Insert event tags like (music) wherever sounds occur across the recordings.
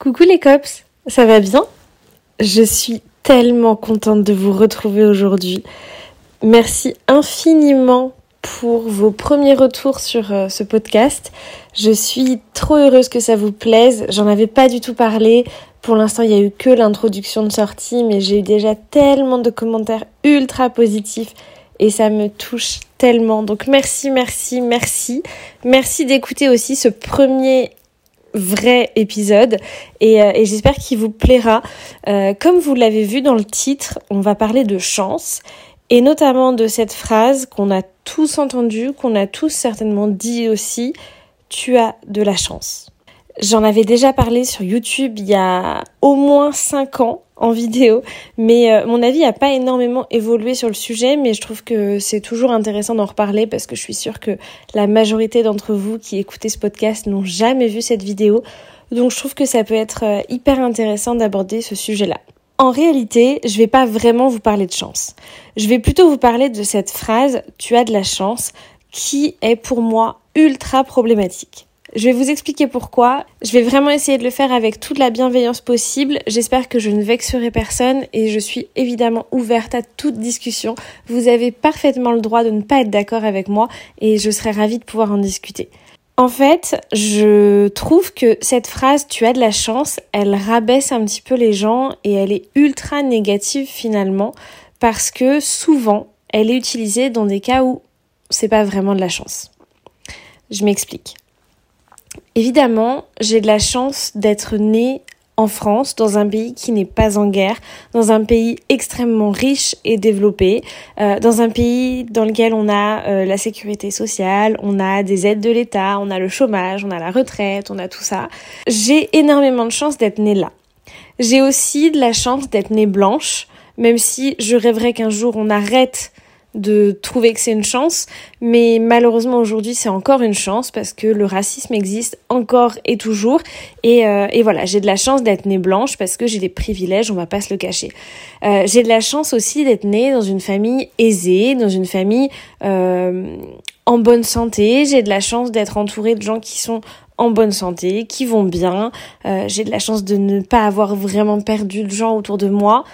Coucou les cops, ça va bien? Je suis tellement contente de vous retrouver aujourd'hui. Merci infiniment pour vos premiers retours sur euh, ce podcast. Je suis trop heureuse que ça vous plaise. J'en avais pas du tout parlé. Pour l'instant, il y a eu que l'introduction de sortie, mais j'ai eu déjà tellement de commentaires ultra positifs et ça me touche tellement. Donc merci, merci, merci. Merci d'écouter aussi ce premier vrai épisode et, euh, et j'espère qu'il vous plaira. Euh, comme vous l'avez vu dans le titre, on va parler de chance et notamment de cette phrase qu'on a tous entendue, qu'on a tous certainement dit aussi, tu as de la chance. J'en avais déjà parlé sur YouTube il y a au moins 5 ans en vidéo, mais euh, mon avis n'a pas énormément évolué sur le sujet, mais je trouve que c'est toujours intéressant d'en reparler parce que je suis sûre que la majorité d'entre vous qui écoutez ce podcast n'ont jamais vu cette vidéo, donc je trouve que ça peut être euh, hyper intéressant d'aborder ce sujet-là. En réalité, je vais pas vraiment vous parler de chance. Je vais plutôt vous parler de cette phrase tu as de la chance qui est pour moi ultra problématique. Je vais vous expliquer pourquoi. Je vais vraiment essayer de le faire avec toute la bienveillance possible. J'espère que je ne vexerai personne et je suis évidemment ouverte à toute discussion. Vous avez parfaitement le droit de ne pas être d'accord avec moi et je serai ravie de pouvoir en discuter. En fait, je trouve que cette phrase tu as de la chance, elle rabaisse un petit peu les gens et elle est ultra négative finalement parce que souvent elle est utilisée dans des cas où c'est pas vraiment de la chance. Je m'explique. Évidemment, j'ai de la chance d'être née en France, dans un pays qui n'est pas en guerre, dans un pays extrêmement riche et développé, euh, dans un pays dans lequel on a euh, la sécurité sociale, on a des aides de l'État, on a le chômage, on a la retraite, on a tout ça. J'ai énormément de chance d'être née là. J'ai aussi de la chance d'être née blanche, même si je rêverais qu'un jour on arrête de trouver que c'est une chance, mais malheureusement aujourd'hui c'est encore une chance parce que le racisme existe encore et toujours. Et, euh, et voilà j'ai de la chance d'être née blanche parce que j'ai des privilèges on va pas se le cacher. Euh, j'ai de la chance aussi d'être née dans une famille aisée dans une famille euh, en bonne santé. J'ai de la chance d'être entourée de gens qui sont en bonne santé qui vont bien. Euh, j'ai de la chance de ne pas avoir vraiment perdu de gens autour de moi.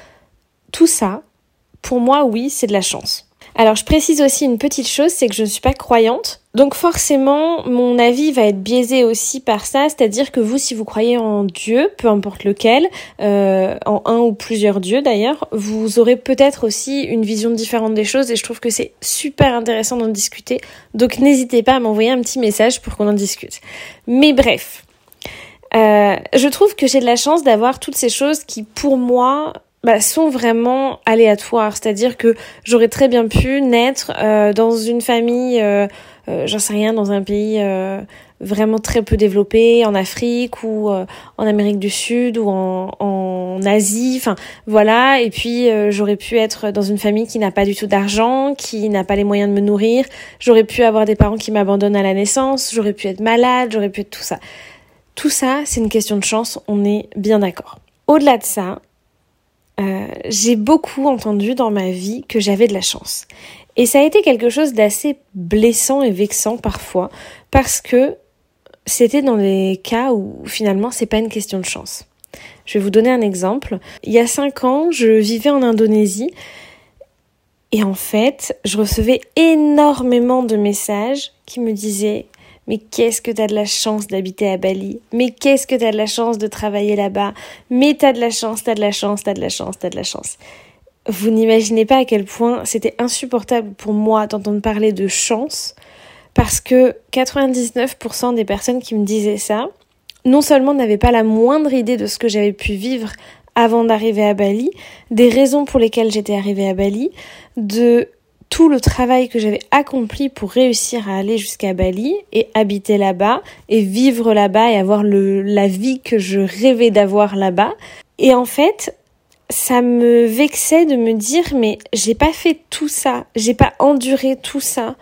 Tout ça pour moi oui c'est de la chance alors je précise aussi une petite chose, c'est que je ne suis pas croyante. Donc forcément, mon avis va être biaisé aussi par ça, c'est-à-dire que vous, si vous croyez en Dieu, peu importe lequel, euh, en un ou plusieurs dieux d'ailleurs, vous aurez peut-être aussi une vision différente des choses et je trouve que c'est super intéressant d'en discuter. Donc n'hésitez pas à m'envoyer un petit message pour qu'on en discute. Mais bref, euh, je trouve que j'ai de la chance d'avoir toutes ces choses qui, pour moi, bah, sont vraiment aléatoires. C'est-à-dire que j'aurais très bien pu naître euh, dans une famille, euh, euh, j'en sais rien, dans un pays vraiment très peu développé, en Afrique ou en Amérique du Sud ou en, en Asie. Enfin voilà. Et puis j'aurais pu être dans une famille qui n'a pas du tout d'argent, qui n'a pas les moyens de me nourrir. J'aurais pu avoir des parents qui m'abandonnent à la naissance. J'aurais pu être malade. J'aurais pu être tout ça. Tout ça, c'est une question de chance. On est bien d'accord. Au-delà de ça, euh, j'ai beaucoup entendu dans ma vie que j'avais de la chance. Et ça a été quelque chose d'assez blessant et vexant parfois, parce que c'était dans des cas où finalement c'est pas une question de chance. Je vais vous donner un exemple. Il y a cinq ans, je vivais en Indonésie et en fait, je recevais énormément de messages qui me disaient mais qu'est-ce que t'as de la chance d'habiter à Bali? Mais qu'est-ce que t'as de la chance de travailler là-bas? Mais t'as de la chance, t'as de la chance, t'as de la chance, t'as de la chance. Vous n'imaginez pas à quel point c'était insupportable pour moi d'entendre parler de chance, parce que 99% des personnes qui me disaient ça, non seulement n'avaient pas la moindre idée de ce que j'avais pu vivre avant d'arriver à Bali, des raisons pour lesquelles j'étais arrivée à Bali, de tout le travail que j'avais accompli pour réussir à aller jusqu'à Bali et habiter là-bas et vivre là-bas et avoir le, la vie que je rêvais d'avoir là-bas. Et en fait, ça me vexait de me dire mais j'ai pas fait tout ça, j'ai pas enduré tout ça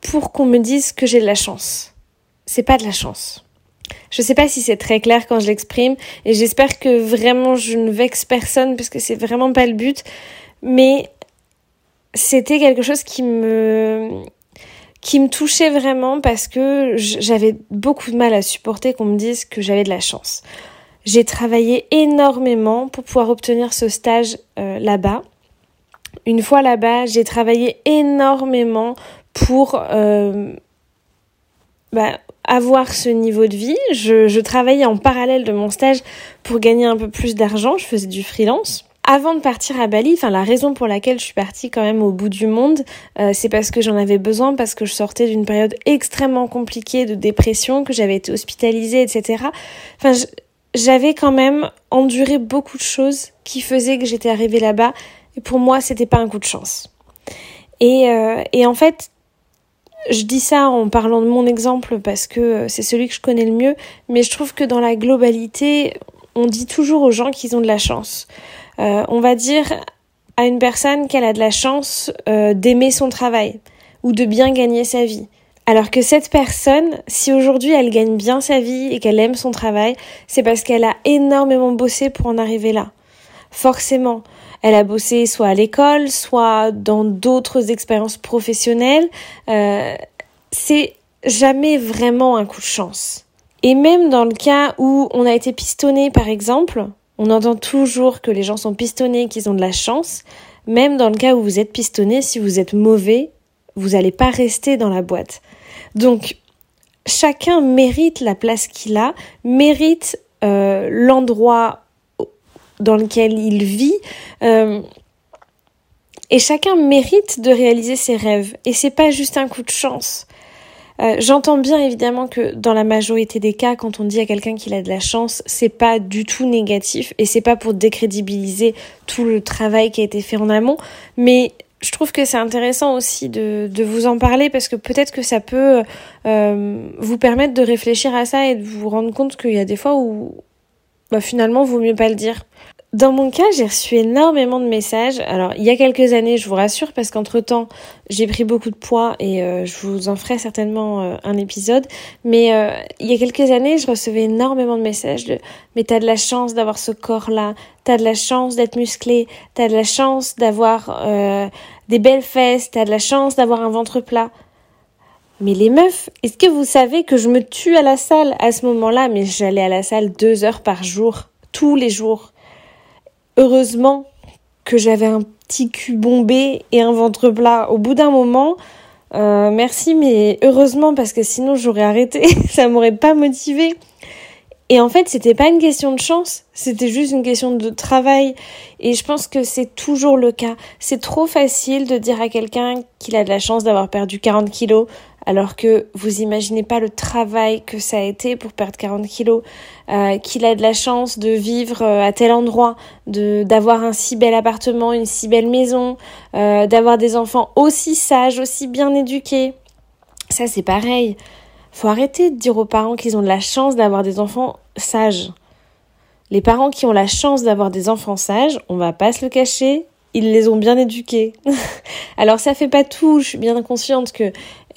pour qu'on me dise que j'ai de la chance. C'est pas de la chance. Je sais pas si c'est très clair quand je l'exprime et j'espère que vraiment je ne vexe personne parce que c'est vraiment pas le but. Mais c'était quelque chose qui me qui me touchait vraiment parce que j'avais beaucoup de mal à supporter qu'on me dise que j'avais de la chance. J'ai travaillé énormément pour pouvoir obtenir ce stage euh, là-bas. Une fois là-bas, j'ai travaillé énormément pour euh, bah, avoir ce niveau de vie. Je, je travaillais en parallèle de mon stage pour gagner un peu plus d'argent. Je faisais du freelance. Avant de partir à Bali, enfin la raison pour laquelle je suis partie quand même au bout du monde, euh, c'est parce que j'en avais besoin, parce que je sortais d'une période extrêmement compliquée de dépression, que j'avais été hospitalisée, etc. Enfin, j'avais quand même enduré beaucoup de choses qui faisaient que j'étais arrivée là-bas. Et pour moi, c'était pas un coup de chance. Et, euh, et en fait, je dis ça en parlant de mon exemple parce que euh, c'est celui que je connais le mieux, mais je trouve que dans la globalité, on dit toujours aux gens qu'ils ont de la chance. Euh, on va dire à une personne qu'elle a de la chance euh, d'aimer son travail ou de bien gagner sa vie. Alors que cette personne, si aujourd'hui elle gagne bien sa vie et qu'elle aime son travail, c'est parce qu'elle a énormément bossé pour en arriver là. Forcément, elle a bossé soit à l'école, soit dans d'autres expériences professionnelles. Euh, c'est jamais vraiment un coup de chance. Et même dans le cas où on a été pistonné, par exemple, on entend toujours que les gens sont pistonnés, qu'ils ont de la chance. Même dans le cas où vous êtes pistonné, si vous êtes mauvais, vous n'allez pas rester dans la boîte. Donc, chacun mérite la place qu'il a, mérite euh, l'endroit dans lequel il vit. Euh, et chacun mérite de réaliser ses rêves. Et c'est pas juste un coup de chance. Euh, j'entends bien évidemment que dans la majorité des cas, quand on dit à quelqu'un qu'il a de la chance, c'est pas du tout négatif et c'est pas pour décrédibiliser tout le travail qui a été fait en amont, mais je trouve que c'est intéressant aussi de, vous en parler parce que peut-être que ça peut euh, vous permettre de réfléchir à ça et de vous rendre compte qu'il y a des fois où bah, finalement vaut mieux pas le dire. Dans mon cas, j'ai reçu énormément de messages. Alors, il y a quelques années, je vous rassure, parce qu'entre-temps, j'ai pris beaucoup de poids et euh, je vous en ferai certainement euh, un épisode. Mais euh, il y a quelques années, je recevais énormément de messages de « Mais t'as de la chance d'avoir ce corps-là, t'as de la chance d'être musclé, t'as de la chance d'avoir des belles fesses, t'as de la chance d'avoir un ventre plat. » Mais les meufs, est-ce que vous savez que je me tue à la salle à ce moment-là? Mais j'allais à la salle deux heures par jour, tous les jours heureusement que j'avais un petit cul bombé et un ventre plat. Au bout d'un moment, euh, merci, mais heureusement parce que sinon j'aurais arrêté, (laughs) ça m'aurait pas motivé. Et en fait, c'était pas une question de chance, c'était juste une question de travail. Et je pense que c'est toujours le cas. C'est trop facile de dire à quelqu'un qu'il a de la chance d'avoir perdu 40 kilos, alors que vous imaginez pas le travail que ça a été pour perdre 40 kilos, euh, qu'il a de la chance de vivre euh, à tel endroit, de d'avoir un si bel appartement, une si belle maison, euh, d'avoir des enfants aussi sages, aussi bien éduqués. Ça c'est pareil. Faut arrêter de dire aux parents qu'ils ont de la chance d'avoir des enfants sages. Les parents qui ont la chance d'avoir des enfants sages, on va pas se le cacher, ils les ont bien éduqués. (laughs) Alors ça fait pas tout, je suis bien consciente que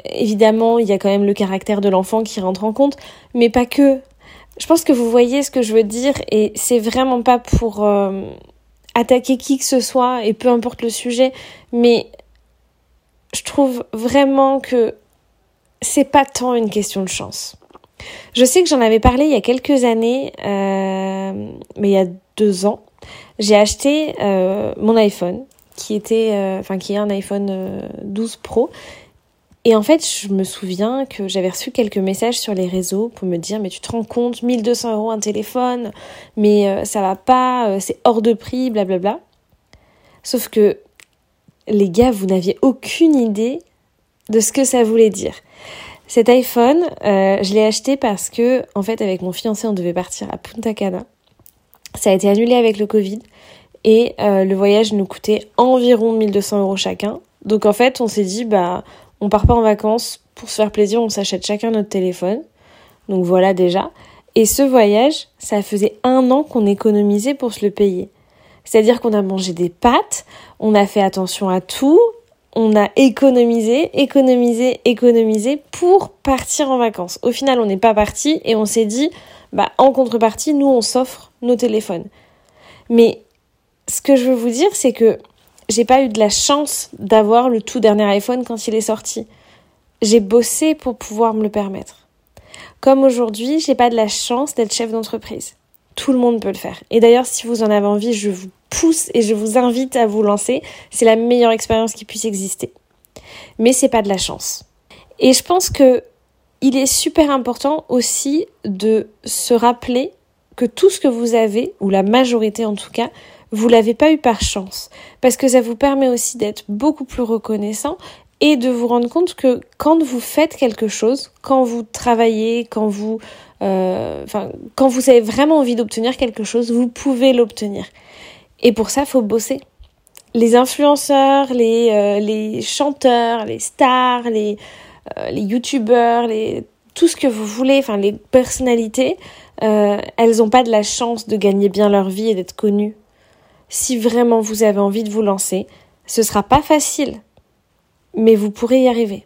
évidemment, il y a quand même le caractère de l'enfant qui rentre en compte, mais pas que. Je pense que vous voyez ce que je veux dire et c'est vraiment pas pour euh, attaquer qui que ce soit et peu importe le sujet, mais je trouve vraiment que c'est pas tant une question de chance. Je sais que j'en avais parlé il y a quelques années, euh, mais il y a deux ans, j'ai acheté euh, mon iPhone qui était, enfin qui est un iPhone 12 Pro et en fait, je me souviens que j'avais reçu quelques messages sur les réseaux pour me dire mais tu te rends compte, 1200 euros un téléphone, mais euh, ça va pas, euh, c'est hors de prix, blablabla. Sauf que les gars, vous n'aviez aucune idée de ce que ça voulait dire. Cet iPhone, euh, je l'ai acheté parce que, en fait, avec mon fiancé, on devait partir à Punta Cana. Ça a été annulé avec le Covid et le voyage nous coûtait environ 1200 euros chacun. Donc en fait, on s'est dit, bah, on part pas en vacances pour se faire plaisir, on s'achète chacun notre téléphone. Donc voilà déjà. Et ce voyage, ça faisait un an qu'on économisait pour se le payer. C'est-à-dire qu'on a mangé des pâtes, on a fait attention à tout, on a économisé, économisé, économisé pour partir en vacances. Au final, on n'est pas parti et on s'est dit, bah, en contrepartie, nous, on s'offre nos téléphones. Mais ce que je veux vous dire, c'est que j'ai pas eu de la chance d'avoir le tout dernier iPhone quand il est sorti. J'ai bossé pour pouvoir me le permettre. Comme aujourd'hui, j'ai pas de la chance d'être chef d'entreprise. Tout le monde peut le faire. Et d'ailleurs, si vous en avez envie, je vous pousse et je vous invite à vous lancer. C'est la meilleure expérience qui puisse exister. Mais c'est pas de la chance. Et je pense que il est super important aussi de se rappeler que tout ce que vous avez, ou la majorité en tout cas, vous l'avez pas eu par chance. Parce que ça vous permet aussi d'être beaucoup plus reconnaissant et de vous rendre compte que quand vous faites quelque chose, quand vous travaillez, quand vous, enfin, quand vous avez vraiment envie d'obtenir quelque chose, vous pouvez l'obtenir. Et pour ça, faut bosser. Les influenceurs, les, euh, les chanteurs, les stars, les, euh, les youtubeurs, les, tout ce que vous voulez, enfin les personnalités, euh, elles n'ont pas de la chance de gagner bien leur vie et d'être connues. Si vraiment vous avez envie de vous lancer, ce sera pas facile, mais vous pourrez y arriver.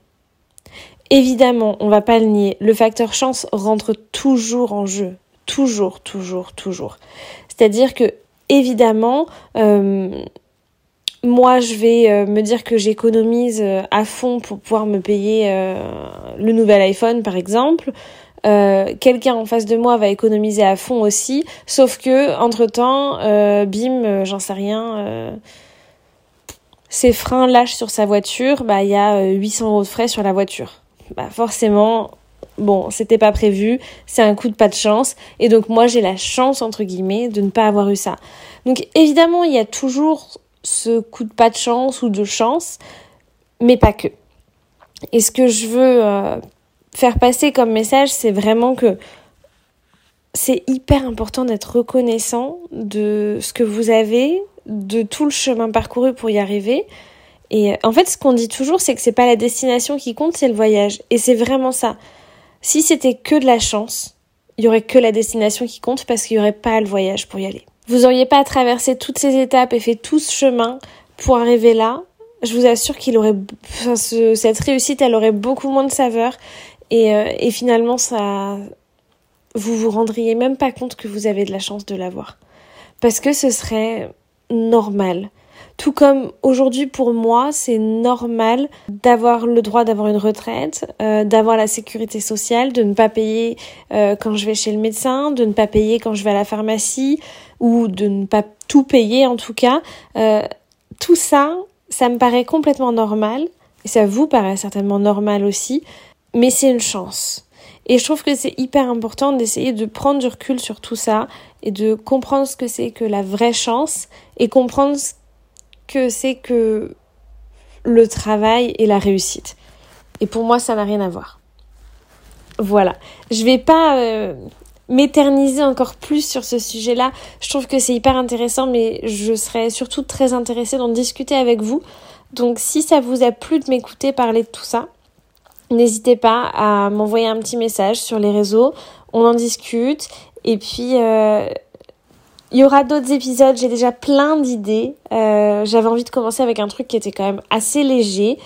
Évidemment, on va pas le nier, le facteur chance rentre toujours en jeu, toujours, toujours, toujours. C'est-à-dire que évidemment, euh, moi, je vais euh, me dire que j'économise euh, à fond pour pouvoir me payer le nouvel iPhone, par exemple. quelqu'un en face de moi va économiser à fond aussi, sauf que entre temps, bim, j'en sais rien, ses freins lâchent sur sa voiture, bah il y a 800 euros de frais sur la voiture. Bah forcément, bon, c'était pas prévu, c'est un coup de pas de chance, et donc moi j'ai la chance entre guillemets de ne pas avoir eu ça. Donc évidemment, il y a toujours ce coup de pas de chance ou de chance, mais pas que. Et ce que je veux euh, faire passer comme message, c'est vraiment que c'est hyper important d'être reconnaissant de ce que vous avez, de tout le chemin parcouru pour y arriver. Et en fait, ce qu'on dit toujours, c'est que c'est pas la destination qui compte, c'est le voyage. Et c'est vraiment ça. Si c'était que de la chance, il y aurait que la destination qui compte parce qu'il y aurait pas le voyage pour y aller. Vous auriez pas traversé toutes ces étapes et fait tout ce chemin pour arriver là. Je vous assure qu'il aurait, cette réussite, elle aurait beaucoup moins de saveur et, euh, et finalement, ça, vous vous rendriez même pas compte que vous avez de la chance de l'avoir. Parce que ce serait normal. Tout comme aujourd'hui pour moi, c'est normal d'avoir le droit d'avoir une retraite, euh, d'avoir la sécurité sociale, de ne pas payer euh, quand je vais chez le médecin, de ne pas payer quand je vais à la pharmacie ou de ne pas tout payer en tout cas. Euh, tout ça, ça me paraît complètement normal et ça vous paraît certainement normal aussi, mais c'est une chance. Et je trouve que c'est hyper important d'essayer de prendre du recul sur tout ça et de comprendre ce que c'est que la vraie chance et comprendre ce que c'est que le travail et la réussite. Et pour moi, ça n'a rien à voir. Voilà. Je vais pas euh, m'éterniser encore plus sur ce sujet-là. Je trouve que c'est hyper intéressant, mais je serais surtout très intéressée d'en discuter avec vous. Donc, si ça vous a plu de m'écouter parler de tout ça, n'hésitez pas à m'envoyer un petit message sur les réseaux. On en discute. Et puis, euh, il y aura d'autres épisodes, j'ai déjà plein d'idées. Euh, J'avais envie de commencer avec un truc qui était quand même assez léger.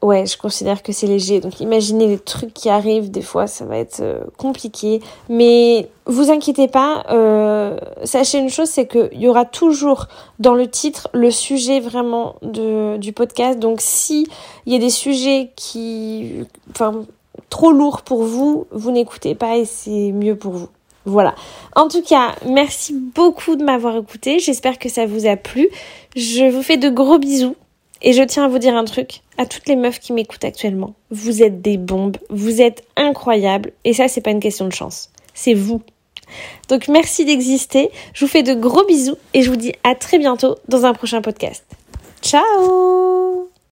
Ouais, je considère que c'est léger. Donc imaginez les trucs qui arrivent, des fois ça va être euh, compliqué. Mais vous inquiétez pas, euh, sachez une chose, c'est qu'il y aura toujours dans le titre le sujet vraiment de, du podcast. Donc si y a des sujets qui... Enfin, trop lourds pour vous, vous n'écoutez pas et c'est mieux pour vous. Voilà. En tout cas, merci beaucoup de m'avoir écouté. J'espère que ça vous a plu. Je vous fais de gros bisous. Et je tiens à vous dire un truc à toutes les meufs qui m'écoutent actuellement. Vous êtes des bombes. Vous êtes incroyables. Et ça, c'est pas une question de chance. C'est vous. Donc merci d'exister. Je vous fais de gros bisous et je vous dis à très bientôt dans un prochain podcast. Ciao